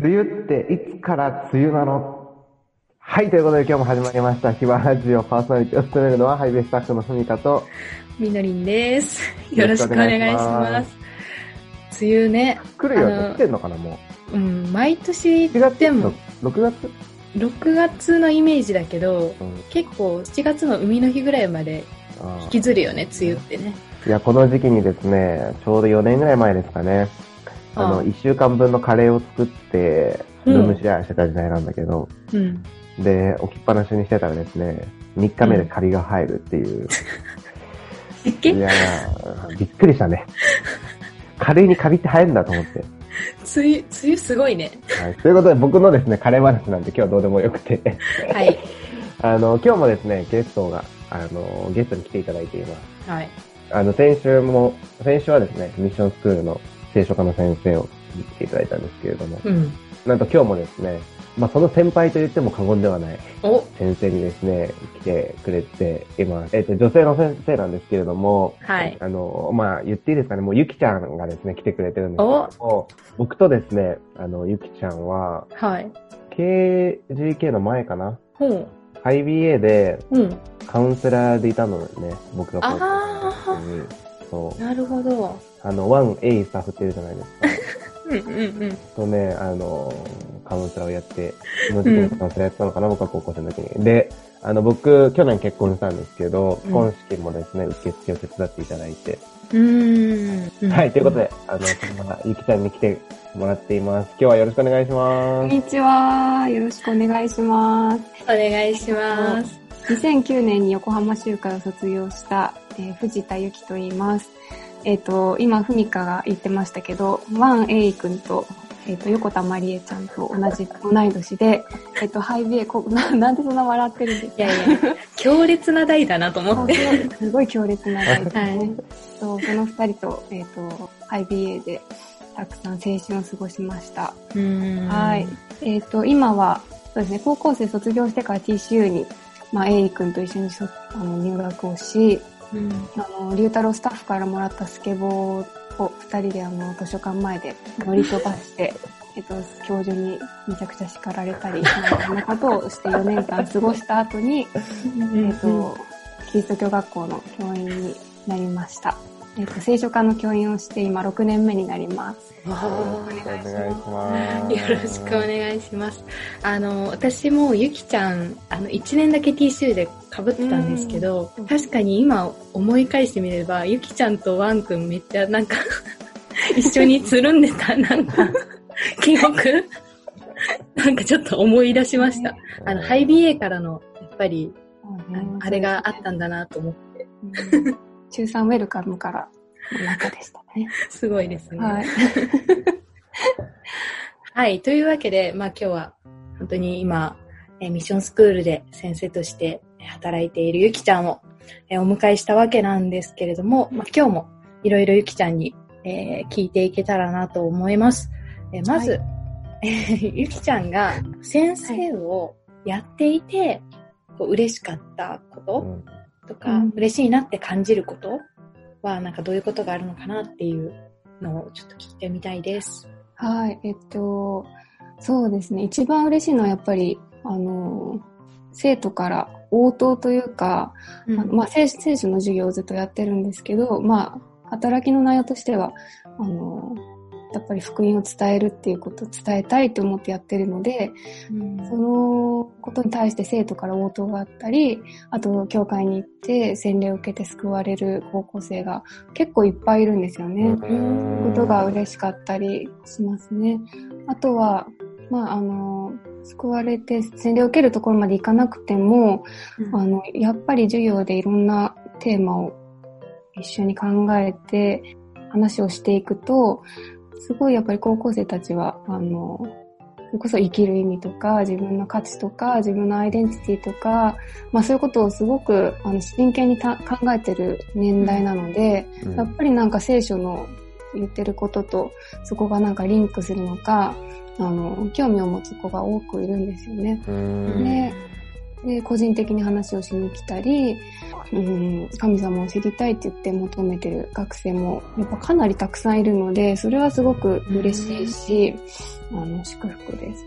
梅雨っていつから梅雨なの？はい、ということで今日も始まりました。ヒバラジオパーソナリティを務めるのはハイベースタッフのふみかと、みのりんです。よろしくお願いします。梅雨ね、来るよね。来てんのかなもうん、毎年う。4月でもの、6月？6月のイメージだけど、うん。結構7月の海の日ぐらいまであ引きずるよね、梅雨ってね。いや、この時期にですね、ちょうど4年ぐらい前ですかね。あの、ああ1週間分のカレーを作って、うんルームシェアしてた時代なんだけど、うん。で、置きっぱなしにしてたらですね、3日目でカビが入るっていう。湿気いやー、びっくりしたね。カレーにカビって生えるんだと思って。梅雨、梅雨すごいね。はい、ということで僕のですね、カレー話なんで今日はどうでもよくて。はい。あの、今日もですね、ゲストが、あの、ゲストに来ていただいています。はい。あの、先週も、先週はですね、ミッションスクールの聖書科の先生を来ていただいたんですけれども、うん。なんと今日もですね、まあ、その先輩と言っても過言ではないお、先生にですね、来てくれています。えっ、と、女性の先生なんですけれども、はい。あの、まあ、言っていいですかね、もうゆきちゃんがですね、来てくれてるんですけども、僕とですね、あの、ゆきちゃんは、はい。KGK の前かな？ほう。IBA でうん。カウンセラーでいたのね、僕があ高校生の時にそう。なるほど。あの、1A スタッフっているじゃないですか。うんうんうん。とね、あの、カウンセラーをやって、その時期にカウンセラーやってたのかな、僕は高校生の時に。で、あの、僕、去年結婚したんですけど、うん婚式もですね、受付を手伝っていただいて。うーん。はい、ということで、あの、そんなゆきちゃんに来てもらっています。今日はよろしくお願いしこます。んにちは。よろしくお願いします。お願いします。2009年に横浜州から卒業した、えー藤田由紀と言います。えっ、と、今、ふみかが言ってましたけど、ワン・エイ君と、えっ、と、横田まりえちゃんと同じ、同い年で、えっ、と、ハイビエ、こななんでそんな笑ってるんですか？いやいや、強烈な代だなと思って。すごい強烈な代ですね。はいそうその二人と、えっ、と、ハイビエで、たくさん青春を過ごしました。はい。えっ、と、今は、そうですね、高校生卒業してから TCU に、まあ、エイ君と一緒にそあの入学をし、うん。あの、龍太郎スタッフからもらったスケボーを二人であの、図書館前で乗り飛ばして、えっと、教授にめちゃくちゃ叱られたり、そんなことをして4年間過ごした後に、えっと、キリスト教学校の教員になりました。えっと、聖書科の教員をして今6年目になります。わお願いします。よろしくお願いします。あの、私もゆきちゃん、あの、1年だけ TCU で被ってたんですけどうん、確かに今思い返してみれば、ゆきちゃんとワンくんめっちゃなんか、一緒につるんでた、なんか、記憶。なんかちょっと思い出しました。あの、ハイ BA からの、やっぱり、あれがあったんだなと思って、うん。中3ウェルカムからの中でしたね。すごいですね。はい。はい。というわけで、まあ今日は本当に今、えーミッションスクールで先生としてえー働いているゆきちゃんをえーお迎えしたわけなんですけれども、まあ今日もいろいろゆきちゃんに、えー聞いていけたらなと思います。えーまず、えーゆきちゃんが先生をやっていて、こう嬉しかったことうんとか、うん嬉しいなって感じることは、なんかどういうことがあるのかなっていうのをちょっと聞いてみたいです。はい。えっと、そうですね。一番嬉しいのはやっぱり、あの、生徒から応答というか、あのまあ、聖聖書の授業をずっとやってるんですけど、まあ、働きの内容としては、あの、やっぱり福音を伝えるっていうことを伝えたいと思ってやってるので、うんそのことに対して生徒から応答があったり、あと、教会に行って洗礼を受けて救われる高校生が結構いっぱいいるんですよね。うんことが嬉しかったりしますね。あとは、まあ、あの、救われて洗礼を受けるところまで行かなくても、あの、やっぱり授業でいろんなテーマを一緒に考えて話をしていくと、すごいやっぱり高校生たちは、あの、それこそ生きる意味とか、自分の価値とか、自分のアイデンティティとか、まあそういうことをすごくあの真剣にた考えてる年代なので、うんやっぱりなんか聖書の言ってることとそこがなんかリンクするのか、あの、興味を持つ子が多くいるんですよね。うんねで、個人的に話をしに来たり、うん、神様を知りたいって言って求めてる学生も、やっぱかなりたくさんいるので、それはすごく嬉しいし、あの、祝福です。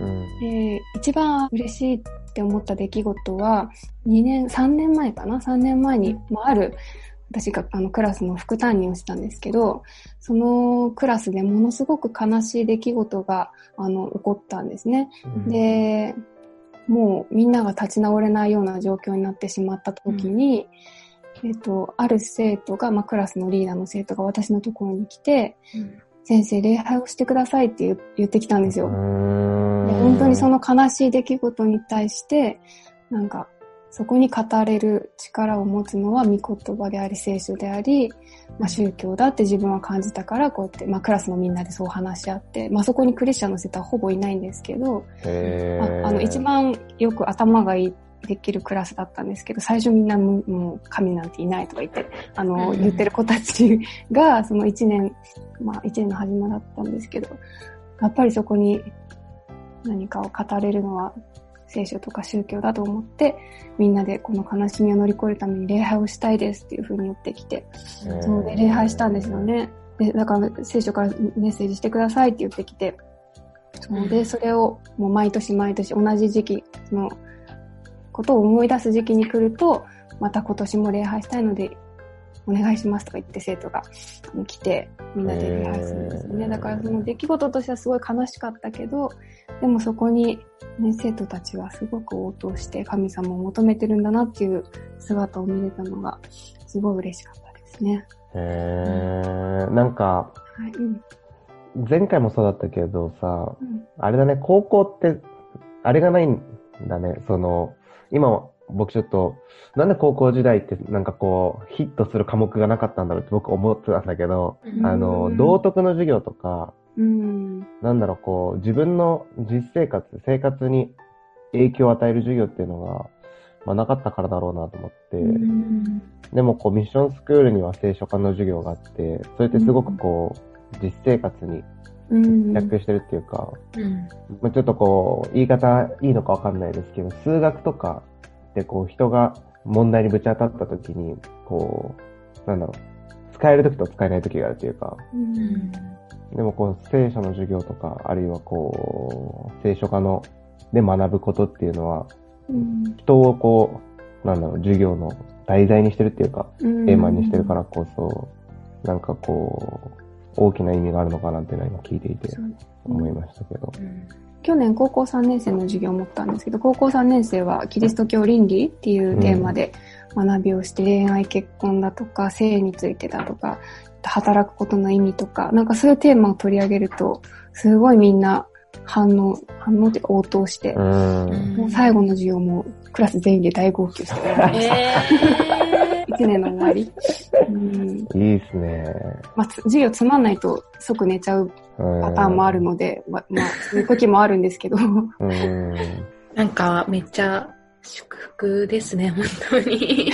うん、で、一番嬉しいって思った出来事は、2年、3年前かな ?3 年前に、まあ、ある、私があのクラスの副担任をしたんですけど、そのクラスでものすごく悲しい出来事があの起こったんですね。うん、で、もうみんなが立ち直れないような状況になってしまった時に、うん、えっ、と、ある生徒が、まあ、クラスのリーダーの生徒が私のところに来て、うん、先生、礼拝をしてくださいって言ってきたんですよ。で本当にその悲しい出来事に対して、なんか、そこに語れる力を持つのは御言葉であり聖書であり、まあ、宗教だって自分は感じたからこうやって、まあ、クラスのみんなでそう話し合って、まあ、そこにクリスチャンの生徒はほぼいないんですけど、ああの一番よく頭がいいできるクラスだったんですけど、最初みんなもう神なんていないとか言って、あの、言ってる子たちが、その一年、まあ一年の始まりだったんですけど、やっぱりそこに何かを語れるのは聖書とか宗教だと思って、みんなでこの悲しみを乗り越えるために礼拝をしたいですっていう風に言ってきて、そうで礼拝したんですよね。で、だから聖書からメッセージしてくださいって言ってきて、そうで、それをもう毎年毎年同じ時期のことを思い出す時期に来ると、また今年も礼拝したいのでお願いしますとか言って生徒が来て、みんなで礼拝するんですよね。だからその出来事としてはすごい悲しかったけど、でもそこに、ね、生徒たちはすごく応答して神様を求めてるんだなっていう姿を見れたのが、すごい嬉しかったですね。へー、なんか、はいうん、前回もそうだったけどさ、うん、あれだね、高校って、あれがないんだね、その、今僕ちょっと、なんで高校時代ってなんかこう、ヒットする科目がなかったんだろうって僕思ってたんだけど、あの、道徳の授業とか、なんだろう、こう、自分の実生活、生活に影響を与える授業っていうのが、まあなかったからだろうなと思って、でもこう、ミッションスクールには聖書科の授業があって、それってすごくこう、実生活に逆してるっていうか、まあ、ちょっとこう、言い方いいのかわかんないですけど、数学とかで、こう、人が問題にぶち当たった時に、こう、なんだろう、使える時と使えない時があるというか、うん、でもこう、聖書の授業とか、あるいはこう、聖書科の、で学ぶことっていうのは、うん、人をこう、なんだろう、授業の題材にしてるっていうか、テーマにしてるからこそ、なんかこう、大きな意味があるのかなっていうのは今聞いていて思いましたけど。うん去年高校3年生の授業を持ったんですけど、高校3年生はキリスト教倫理っていうテーマで学びをして、恋愛結婚だとか、性についてだとか、働くことの意味とか、なんかそういうテーマを取り上げると、すごいみんな反応、反応って応答して、もう最後の授業もクラス全員で大号泣してました。えー、1年の終わり。うん、いいですね。まあ、授業つまんないと即寝ちゃうパターンもあるので、ま、まあ、そういう時もあるんですけど。なんか、めっちゃ祝福ですね、本当に。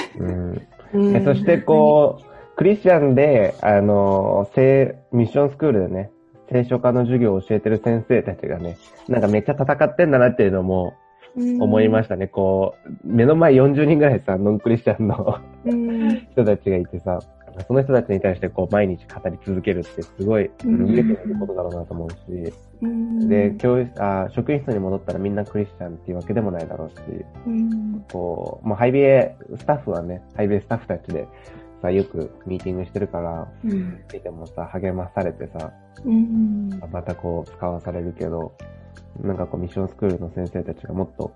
うん、そして、こう、クリスチャンで、あの、聖、ミッションスクールでね、聖書科の授業を教えてる先生たちがね、なんかめっちゃ戦ってんだなっていうのも、思いましたね。こう、目の前40人ぐらいさ、ノンクリスチャンの人たちがいてさ、その人たちに対してこう毎日語り続けるってすごい見えてることだろうなと思うし、うん、で、教室、あ、職員室に戻ったらみんなクリスチャンっていうわけでもないだろうし、うん、こう、もうハイビエスタッフはね、ハイビエスタッフたちでさ、よくミーティングしてるから、うん、見てもさ、励まされてさ、うん、またこう使わされるけど、なんかこうミッションスクールの先生たちがもっと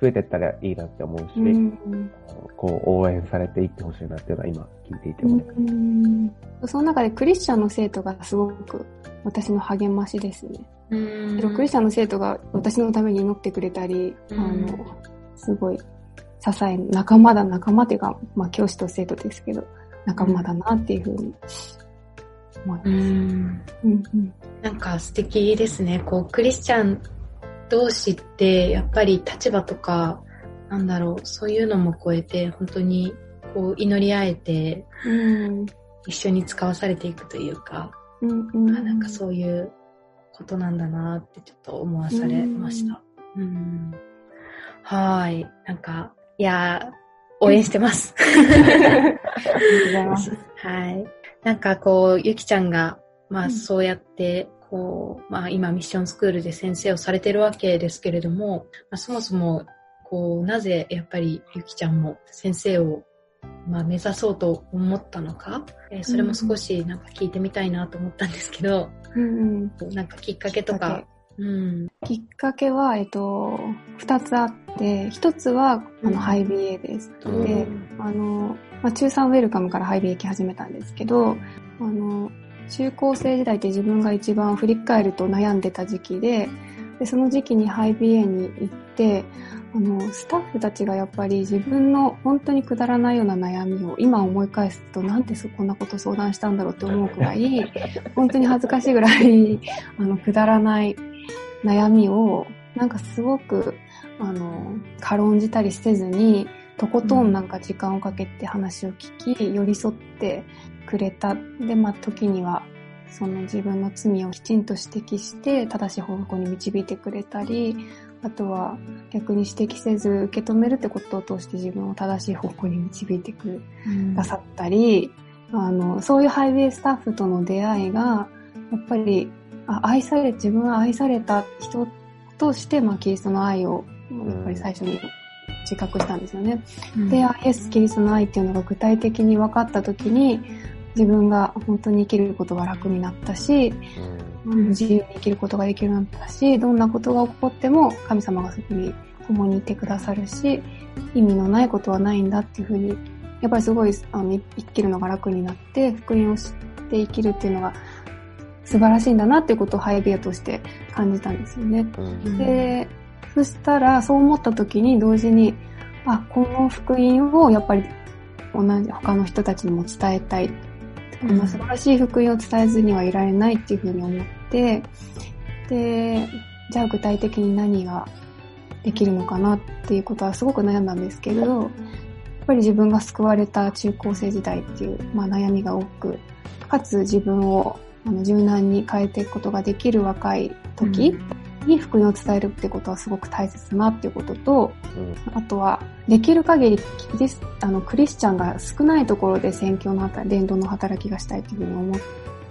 増えてったらいいなって思うし、うん、こう応援されていってほしいなっていうのは今聞いていて思います、うん。その中でクリスチャンの生徒がすごく私の励ましですね。うん、クリスチャンの生徒が私のために祈ってくれたり、あの、すごい支え、仲間だ、仲間っていうか、まあ教師と生徒ですけど、仲間だなっていうふうに思います。うんうん、なんか素敵ですね。こう、クリスチャン同士ってやっぱり立場とか、なんだろう、そういうのも超えて、本当にこう祈り合えて、うん、一緒に使わされていくというか、うんうん、あなんかそういうことなんだなってちょっと思わされました。うん、はい。なんか、いや応援してます。ありがとうございます。はい。なんかこう、ゆきちゃんが、まあそうやって、こう、まあ今ミッションスクールで先生をされてるわけですけれども、まあ、そもそも、こう、なぜやっぱりゆきちゃんも先生をまあ、目指そうと思ったのか、えー、それも少しなんか聞いてみたいなと思ったんですけど、うんうん、なんかきっかけとか？うん、きっかけは、えっと、二つあって、一つは、あの、ハイビエです。うん、で、あの、まあ、中3ウェルカムからハイビエ行き始めたんですけど、あの、中高生時代って自分が一番振り返ると悩んでた時期で、で、その時期にハイビエに行って、あの、スタッフたちがやっぱり自分の本当にくだらないような悩みを今思い返すとなんでこんなこと相談したんだろうって思うくらい、本当に恥ずかしいぐらい、あの、くだらない悩みを、なんかすごく、あの、軽んじたりせずに、とことんなんか時間をかけて話を聞き、寄り添ってくれた。で、まあ、時にはその自分の罪をきちんと指摘して正しい方向に導いてくれたり、あとは逆に指摘せず受け止めるってことを通して自分を正しい方向に導いてくださったり、うん、あの、そういうハイウェイスタッフとの出会いが、やっぱり、あ愛され、自分は愛された人として、まあ、キリストの愛を、やっぱり最初に自覚したんですよね。うん、で、イエス・キリストの愛っていうのが具体的に分かった時に、自分が本当に生きることが楽になったし、うん、自由に生きることができるようになったし、どんなことが起こっても神様がそこに共にいてくださるし、意味のないことはないんだっていうふうに、やっぱりすごいあの生きるのが楽になって、福音を知って生きるっていうのが素晴らしいんだなっていうことをハイビアとして感じたんですよね。うん、で、そしたらそう思った時に同時に、あ、この福音をやっぱり同じ他の人たちにも伝えたいうん、素晴らしい福音を伝えずにはいられないっていうふうに思って、で、じゃあ具体的に何ができるのかなっていうことはすごく悩んだんですけど、やっぱり自分が救われた中高生時代っていう、まあ、悩みが多く、かつ自分をあの柔軟に変えていくことができる若い時、うん。に福音を伝えるってことはすごく大切だなっていうことと、うん、あとは、できる限りあのクリスチャンが少ないところで宣教の伝道の働きがしたいというふうに思っ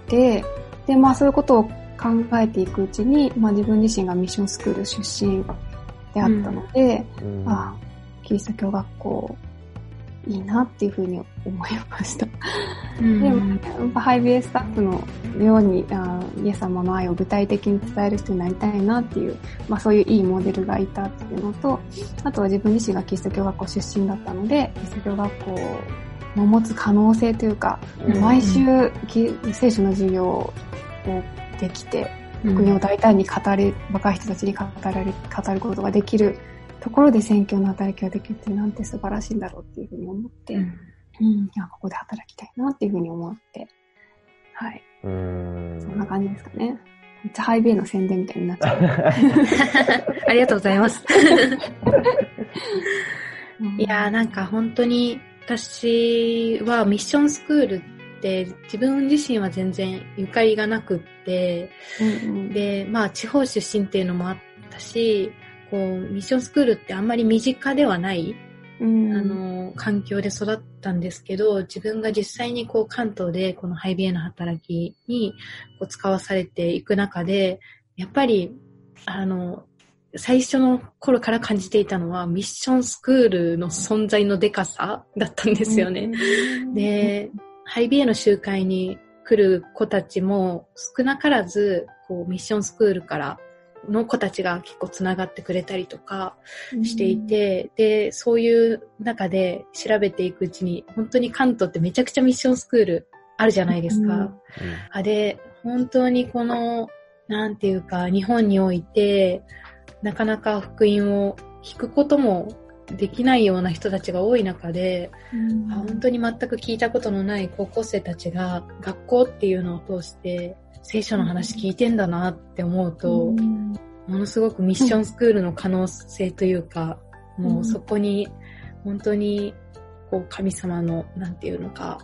て、で、まあそういうことを考えていくうちに、まあ自分自身がミッションスクール出身であったので、うん。うん、あキリスト教学校いいなっていうふうに思いました。でも、ハイビエスタッフのようにあ、イエス様の愛を具体的に伝える人になりたいなっていう、まあそういういいモデルがいたっていうのと、あとは自分自身がキリスト教学校出身だったので、キリスト教学校の持つ可能性というか、毎週、聖書の授業をできて、福音を大胆に語れ、若い人たちに語られ、語ることができるところで選挙の働きができるってなんて素晴らしいんだろうっていうふうに思って、うん、うん、いやここで働きたいなっていうふうに思って、はい。うんそんな感じですかね。めっちゃハイベイの宣伝みたいになっちゃう。ありがとうございます。いやーなんか本当に私はミッションスクールって自分自身は全然ゆかりがなくって、うんうん、で、まあ地方出身っていうのもあったし、こう、ミッションスクールってあんまり身近ではない、うん、あの、環境で育ったんですけど、自分が実際にこう関東でこのハイビエの働きにこう使わされていく中で、やっぱり、あの、最初の頃から感じていたのはミッションスクールの存在のデカさだったんですよね。うん、で、ハイビエの集会に来る子たちも少なからずこうミッションスクールからの子たちが結構つながってくれたりとかしていて、うん、で、そういう中で調べていくうちに、本当に関東ってめちゃくちゃミッションスクールあるじゃないですか。うん、あで、本当にこの、なんていうか、日本において、なかなか福音を聞くこともできないような人たちが多い中で、うん、本当に全く聞いたことのない高校生たちが学校っていうのを通して聖書の話聞いてんだなって思うと、うん、ものすごくミッションスクールの可能性というか、うん、もうそこに本当にこう神様の、なんていうのか、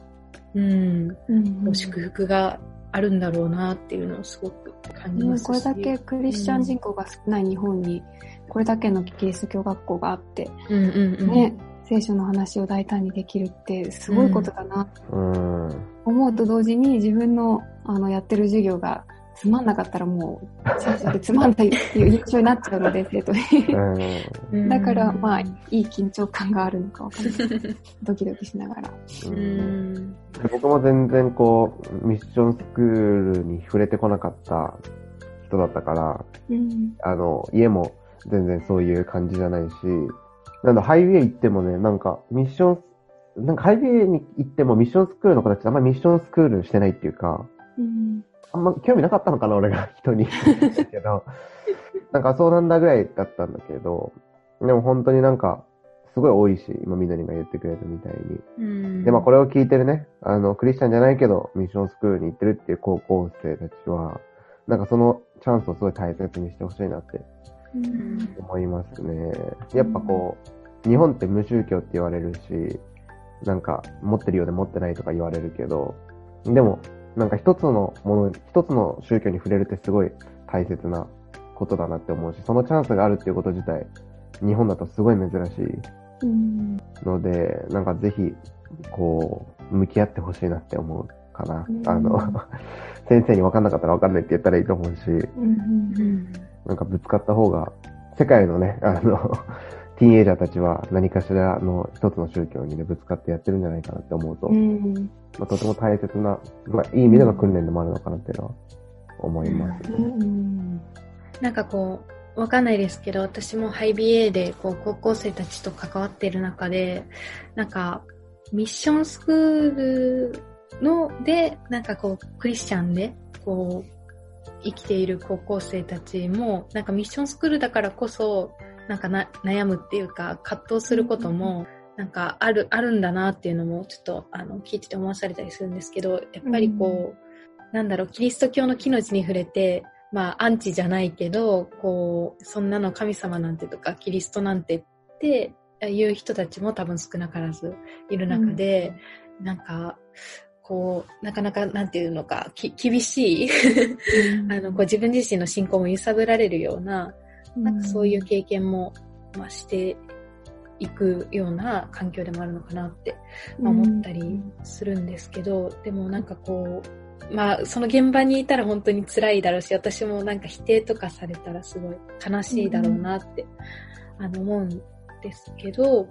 うん、うん、祝福があるんだろうなっていうのをすごく感じますし、これだけクリスチャン人口が少ない日本に、これだけのキリスト教学校があって、うんうんうん、ね、聖書の話を大胆にできるってすごいことだな、うん、思うと同時に自分のあのやってる授業がつまんなかったらもう、先生でつまんないっていう印象になっちゃうので、生徒に。だから、まあ、いい緊張感があるのかわかんない。ドキドキしながら。僕も全然こう、ミッションスクールに触れてこなかった人だったから、うん、あの、家も全然そういう感じじゃないし、なんだ、ハイウェイ行ってもね、なんか、ミッション、なんかハイウェイに行ってもミッションスクールの子たちあんまりミッションスクールしてないっていうか、うんあんま興味なかったのかな、俺が 人に。けど、なんかそうなんだぐらいだったんだけど、でも本当になんか、すごい多いし、今みなりが言ってくれたみたいに。で、まあこれを聞いてるね、あの、クリスチャンじゃないけど、ミッションスクールに行ってるっていう高校生たちは、なんかそのチャンスをすごい大切にしてほしいなって思いますね。やっぱこう、日本って無宗教って言われるし、なんか持ってるようで持ってないとか言われるけど、でもなんか一つのもの、一つの宗教に触れるってすごい大切なことだなって思うし、そのチャンスがあるっていうこと自体、日本だとすごい珍しいので、なんかぜひ、こう、向き合ってほしいなって思うかな。あの、先生に分かんなかったら分かんないって言ったらいいと思うし、なんかぶつかった方が、世界のね、あの、ティーンエイジャーたちは何かしらの一つの宗教にね、ぶつかってやってるんじゃないかなって思うと、うん、まあ、とても大切な、まあ、いい意味での訓練でもあるのかなっていうのは思います、ね、うん、なんかこう、わかんないですけど、私もハイビエでこう高校生たちと関わっている中で、なんかミッションスクールので、なんかこうクリスチャンでこう生きている高校生たちも、なんかミッションスクールだからこそ、なんかな悩むっていうか葛藤することも、なんかある、あるんだなっていうのもちょっとあの聞いてて思わされたりするんですけど、やっぱりこう、うん、なんだろう、キリスト教の木の字に触れて、まあアンチじゃないけど、こう、そんなの神様なんてとかキリストなんてっていう人たちも多分少なからずいる中で、うん、なんか、こう、なかなか、なんていうのか、き厳しい あの、こう自分自身の信仰も揺さぶられるような、なんかそういう経験も、まあ、していくような環境でもあるのかなって思ったりするんですけど、でもなんかこう、まあ、その現場にいたら本当に辛いだろうし、私もなんか否定とかされたらすごい悲しいだろうなって、あの思うんですけど、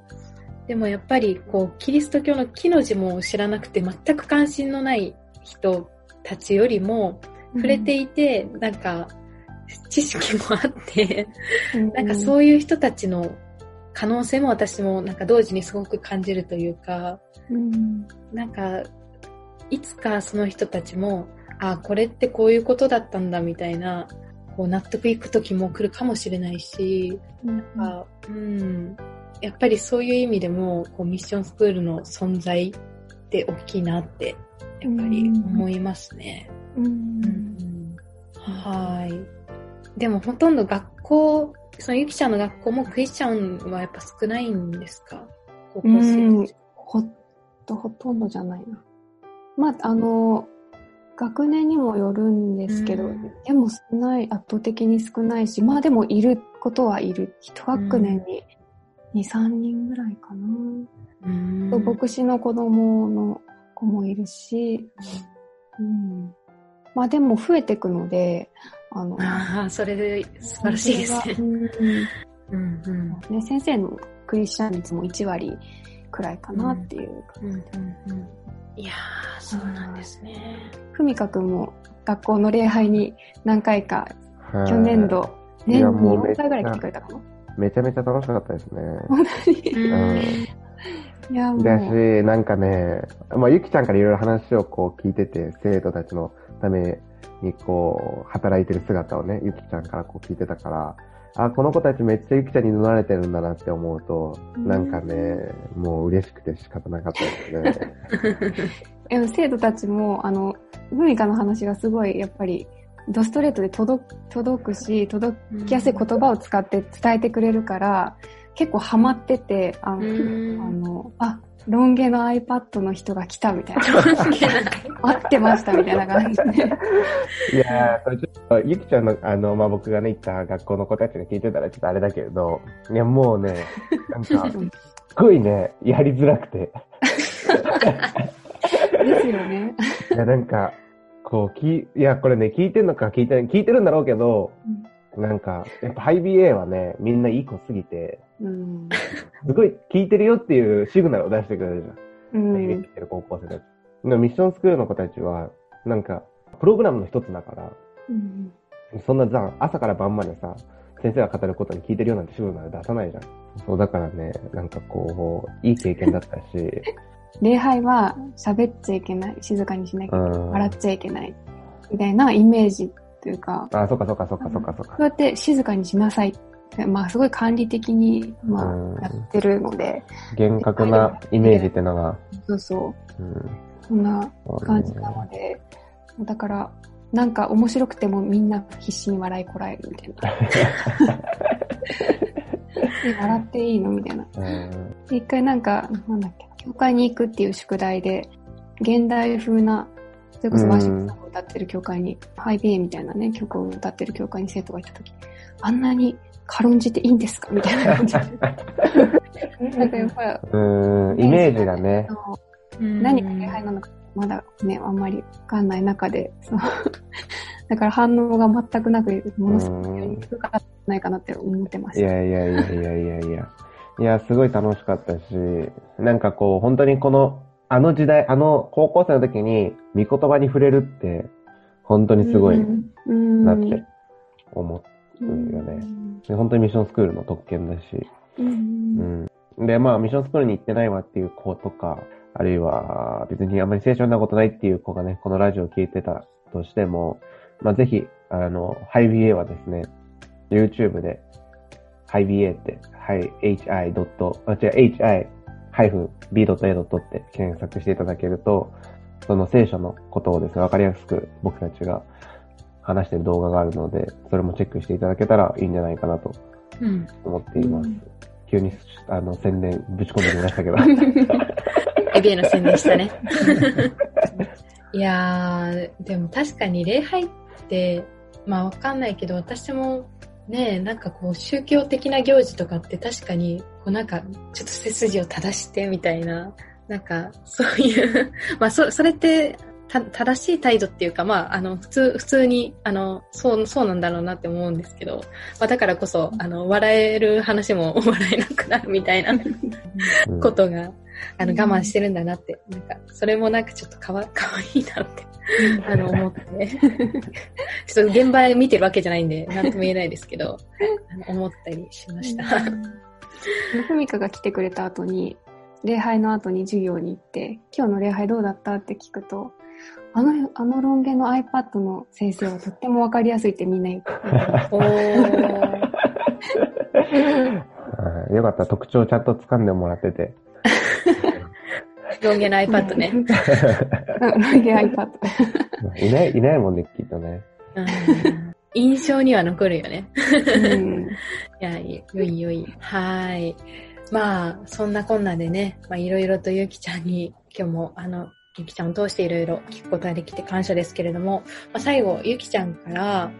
でもやっぱりこう、キリスト教の木の字も知らなくて全く関心のない人たちよりも触れていて、なんか知識もあってなんかそういう人たちの可能性も私もなんか同時にすごく感じるというか、うん、なんかいつかその人たちもあこれってこういうことだったんだみたいなこう納得いく時も来るかもしれないし、うん、なんかうん、やっぱりそういう意味でもこうミッションスクールの存在って大きいなってやっぱり思いますね。うん、うん、はい。でもほとんど学校、そのゆきちゃんの学校もクリスチャンはやっぱ少ないんですか？高校生ほと、ほとんどじゃないな。まあ、あの、学年にもよるんですけど、でも少ない、圧倒的に少ないし、まあでもいることはいる。一学年に2、3人ぐらいかな。牧師の子供の子もいるし、うん、まあでも増えていくので、あの、あ それで素晴らしいですね。うんうん。ね先生のクリスチャン率も1割くらいかなっていう。うんうんうん、いやー、そうなんですね。ふみかくんも学校の礼拝に何回か、去年度、年に4回ぐらい来てくれたかなめちゃめちゃ楽しかったですね。本当に、うんいや、もう。だし、なんかね、まあ、ゆきちゃんからいろいろ話をこう聞いてて、生徒たちのためにこう、働いてる姿をね、ゆきちゃんからこう聞いてたから、あ、この子たちめっちゃゆきちゃんに乗られてるんだなって思うと、なんかね、もう嬉しくて仕方なかったですね。生徒たちも、あの、文化の話がすごい、やっぱり、ドストレートで届届くし、届きやすい言葉を使って伝えてくれるから、結構ハマってて、あの、あのあ、ロン毛の iPad の人が来たみたいな。待ってましたみたいな感じで。いやー、ちょっと、ゆきちゃんの、あの、まあ、僕がね、行った学校の子たちが聞いてたらちょっとあれだけれど、いや、もうね、なんか、すっごいね、やりづらくて。ですよね。いや、なんか、こう、き、いや、これね、聞いてんのか聞いてない、聞いてるんだろうけど、なんか、やっぱハイ BA はね、みんないい子すぎて、うん。すごい聞いてるよっていうシグナルを出してくれるじゃん。うん。てる高校生たち。でミッションスクールの子たちは、なんか、プログラムの一つだから、うん、そんなさ、朝から晩までさ、先生が語ることに聞いてるようなんてシグナル出さないじゃん。そう、だからね、なんかこう、いい経験だったし。礼拝は喋っちゃいけない、静かにしなきゃいけない、笑っちゃいけない、みたいなイメージというか。あ、そっかそっかそっかそっかそっか。そうやって静かにしなさいまあ、すごい管理的に、まあ、やってるので。厳格なイメージっていうのが。そうそう。うん、そんな感じなので、だから、なんか面白くてもみんな必死に笑いこらえるみたいな。笑っていいの？みたいな。一回なんか、なんだっけ、教会に行くっていう宿題で、現代風なそれこそワーシップさんが歌ってる教会に、ハイビエみたいなね、曲を歌ってる教会に生徒がいたとき、あんなに軽んじていいんですかみたいな感じで。なんかやっぱり、うん、イメージがね。何が礼拝なのか、まだね、あんまりわかんない中で、その だから反応が全くなく、ものすごくやりにくかったんじゃないかなって思ってました。いやいやいやいやいやいや。いや、すごい楽しかったし、なんかこう、本当にこのあの時代、あの高校生の時に、御言葉に触れるって、本当にすごいなって思うよね。で本当にミッションスクールの特権だし。うん、で、まあ、ミッションスクールに行ってないわっていう子とか、あるいは別にあんまり聖書なことないっていう子がね、このラジオを聞いてたとしても、まあ、ぜひ、あの、ハイビエはですね、YouTube で、ハイビエって、はい、hi. あ、違う、hi b.a. って検索していただけると、その聖書のことをですね、わかりやすく僕たちが話している動画があるので、それもチェックしていただけたらいいんじゃないかなと思っています。うん、急にあの宣伝ぶち込んでみましたけど。エビエの宣伝したね。いやー、でも確かに礼拝って、まあわかんないけど、私もねなんかこう宗教的な行事とかって確かにこうなんか、ちょっと背筋を正してみたいな、なんか、そういう まあ、そ、それって、た、正しい態度っていうか、まあ、あの、普通、普通に、あの、そう、そうなんだろうなって思うんですけど、まあ、だからこそ、あの、笑える話も 笑えなくなるみたいなことが、あの、我慢してるんだなって、なんか、それもなんかちょっとかわ、かわいいなって、あの、思って、ちょっと現場見てるわけじゃないんで、なんとも言えないですけど、思ったりしました。ふみかが来てくれた後に、礼拝の後に授業に行って、今日の礼拝どうだったって聞くと、あの、あのロン毛の iPad の先生はとってもわかりやすいってみんな言ってよかった。特徴ちゃんと掴んでもらってて。ロン毛の iPad ね。ロン毛 iPad。いない、いないもんね、きっとね。印象には残るよね。うん、いや、よいよい。はい。まあ、そんなこんなでね、まあ、いろいろとゆきちゃんに、今日も、あの、ゆきちゃんを通していろいろ聞くことができて感謝ですけれども、まあ、最後、ゆきちゃんから、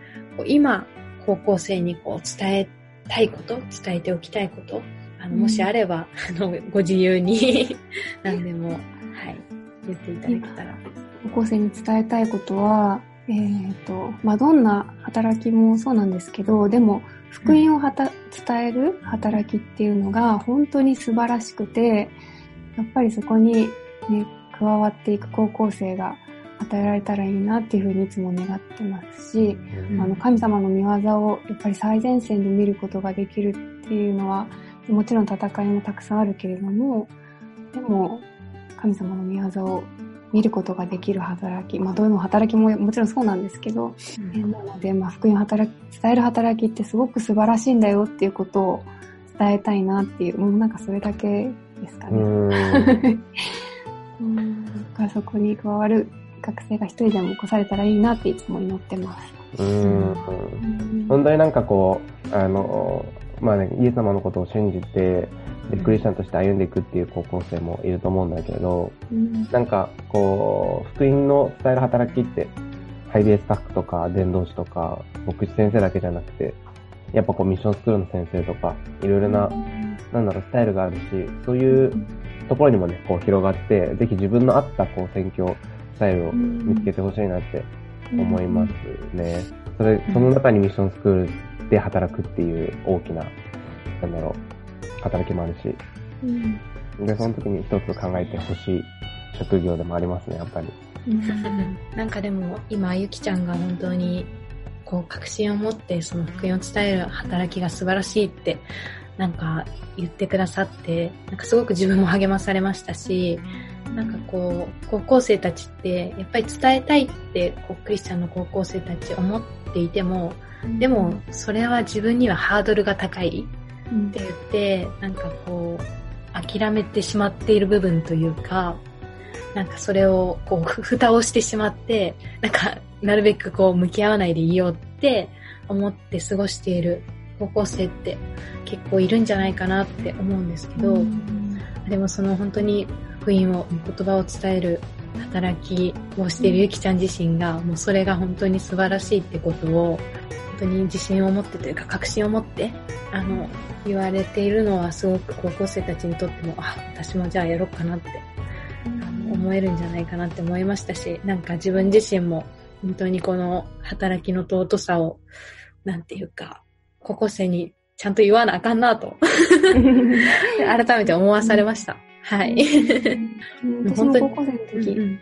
今、高校生にこう伝えたいこと、伝えておきたいこと、あの、もしあれば、うん、あの、ご自由に何でも、はい、言っていただけたら。高校生に伝えたいことは、えっ、ー、と、まあ、どんな働きもそうなんですけど、でも、福音をはた、伝える働きっていうのが本当に素晴らしくて、やっぱりそこに、ね、加わっていく高校生が与えられたらいいなっていうふうにいつも願ってますし、うん、あの、神様の見業をやっぱり最前線で見ることができるっていうのは、もちろん戦いもたくさんあるけれども、でも、神様の見業を見ることができる働き、まあ、どの働きももちろんそうなんですけど、うん、なので、まあ、福音働き、伝える働きってすごく素晴らしいんだよっていうことを伝えたいなっていう、もうなんかそれだけですかね。うん。かそこに加わる学生が一人でも起こされたらいいなっていつも祈ってます。うん。本当になんかこう、あの、まあね、イエス様のことを信じて、で、クリスチャンとして歩んでいくっていう高校生もいると思うんだけど、うん、なんか、こう、福音の伝える働きって、ハイビエスタッフとか伝道師とか、牧師先生だけじゃなくて、やっぱこうミッションスクールの先生とか、いろいろな、なんだろう、スタイルがあるし、そういうところにもね、こう広がって、ぜひ自分の合ったこう選挙スタイルを見つけてほしいなって思いますね。それ、その中にミッションスクールで働くっていう大きな、なんだろう、働きもあるし。うん、で、その時に一つ考えてほしい職業でもありますね、やっぱり。なんかでも、今、ゆきちゃんが本当に、こう、確信を持って、その福音を伝える働きが素晴らしいって、なんか言ってくださって、なんかすごく自分も励まされましたし、なんかこう、高校生たちって、やっぱり伝えたいって、こう、クリスチャンの高校生たち思っていても、でも、それは自分にはハードルが高い。って言って、なんかこう、諦めてしまっている部分というか、なんかそれをこう、蓋をしてしまって、なんか、なるべくこう、向き合わないでいようって思って過ごしている高校生って結構いるんじゃないかなって思うんですけど、でもその本当に福音を、言葉を伝える働きをしているゆきちゃん自身が、もうそれが本当に素晴らしいってことを、本当に自信を持ってというか確信を持って、あの、言われているのはすごく高校生たちにとっても、あ、私もじゃあやろうかなって、思えるんじゃないかなって思いましたし、なんか自分自身も本当にこの働きの尊さを、なんていうか、高校生にちゃんと言わなあかんなと 改めて思わされました。はい。私も高校生の時、うんうん、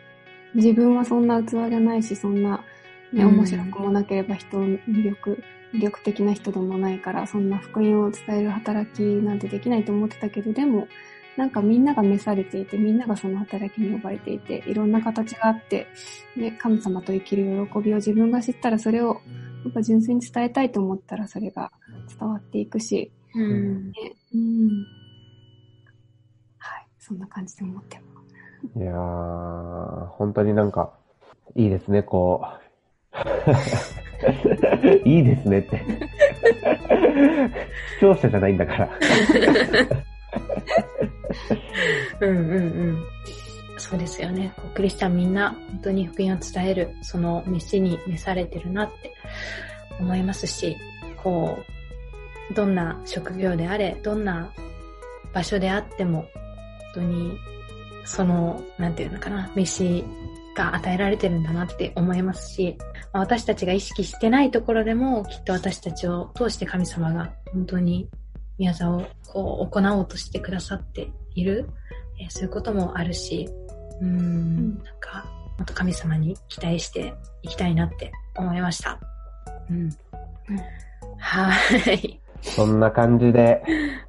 自分はそんな器じゃないし、そんな、ね、面白くもなければ人を魅力、魅力的な人でもないから、そんな福音を伝える働きなんてできないと思ってたけど、でも、なんかみんなが召されていて、みんながその働きに呼ばれていて、いろんな形があって、ね、神様と生きる喜びを自分が知ったらそれをやっぱ純粋に伝えたいと思ったらそれが伝わっていくし、うん、ね、うんそんな感じで思ってます。いやー、本当になんか、いいですね、こう。いいですねって。視聴者じゃないんだから。うんうんうん。そうですよね。クリスチャンみんな本当に福音を伝える、その飯に召されてるなって思いますし、こう、どんな職業であれ、どんな場所であっても、当に、その、なんていうのかな、飯が与えられてるんだなって思いますし、まあ、私たちが意識してないところでも、きっと私たちを通して神様が本当に宮沢をこう行おうとしてくださっている、えー、そういうこともあるし、うん、なんか、もっと神様に期待していきたいなって思いました。うん。うん、はい。そんな感じで、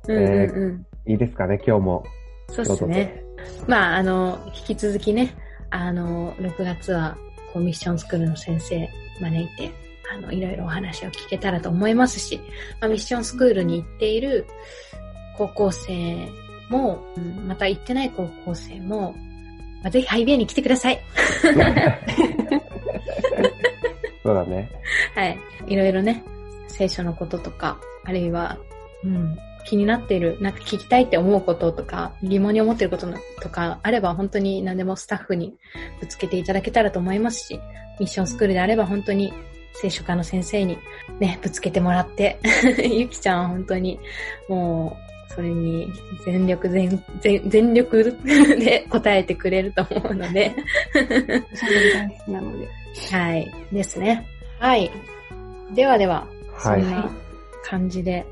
うんうんうん、いいですかね、今日も。そうですね。まあ、あの、引き続きね、あの、6月は、こう、ミッションスクールの先生招いて、あの、いろいろお話を聞けたらと思いますし、まあ、ミッションスクールに行っている高校生も、うん、また行ってない高校生も、まあ、ぜひハイビエに来てください。そうだね。はい。いろいろね、聖書のこととか、あるいは、うん、気になっている、なんか聞きたいって思うこととか、疑問に思っていることとかあれば、本当に何でもスタッフにぶつけていただけたらと思いますし、ミッションスクールであれば本当に聖書科の先生にね、ぶつけてもらって、ゆきちゃんは本当にもう、それに全力全、全全力 で答えてくれると思うのでなので。はい。ですね。はい。ではでは、そんな感じで、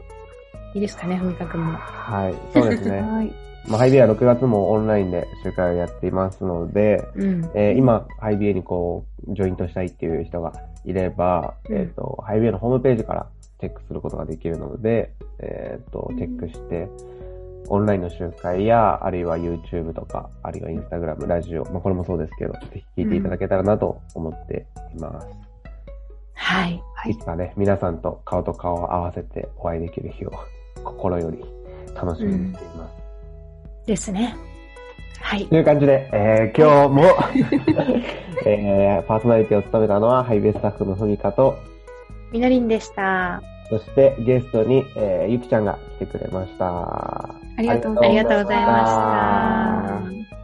いいですかね、ふみかくんも。はい、そうですね。はい。まあ、ハイビエは6月もオンラインで集会をやっていますので、うん、えー、今、ハイビエにこう、ジョイントしたいっていう人がいれば、うん、えっ、ー、と、ハイビエのホームページからチェックすることができるので、えっ、ー、と、チェックして、オンラインの集会や、あるいは YouTube とか、あるいは Instagram、ラジオ、まあ、これもそうですけど、ぜひ聞いていただけたらなと思っています。うん、はい。いつかね、皆さんと顔と顔を合わせてお会いできる日を心より楽しみにしています。うん、ですね。はい。という感じで、えー、今日も えー、パーソナリティを務めたのは、ハイベスタッフのふみかと、みのりんでした。そしてゲストに、えー、ゆきちゃんが来てくれました。ありがとうございました。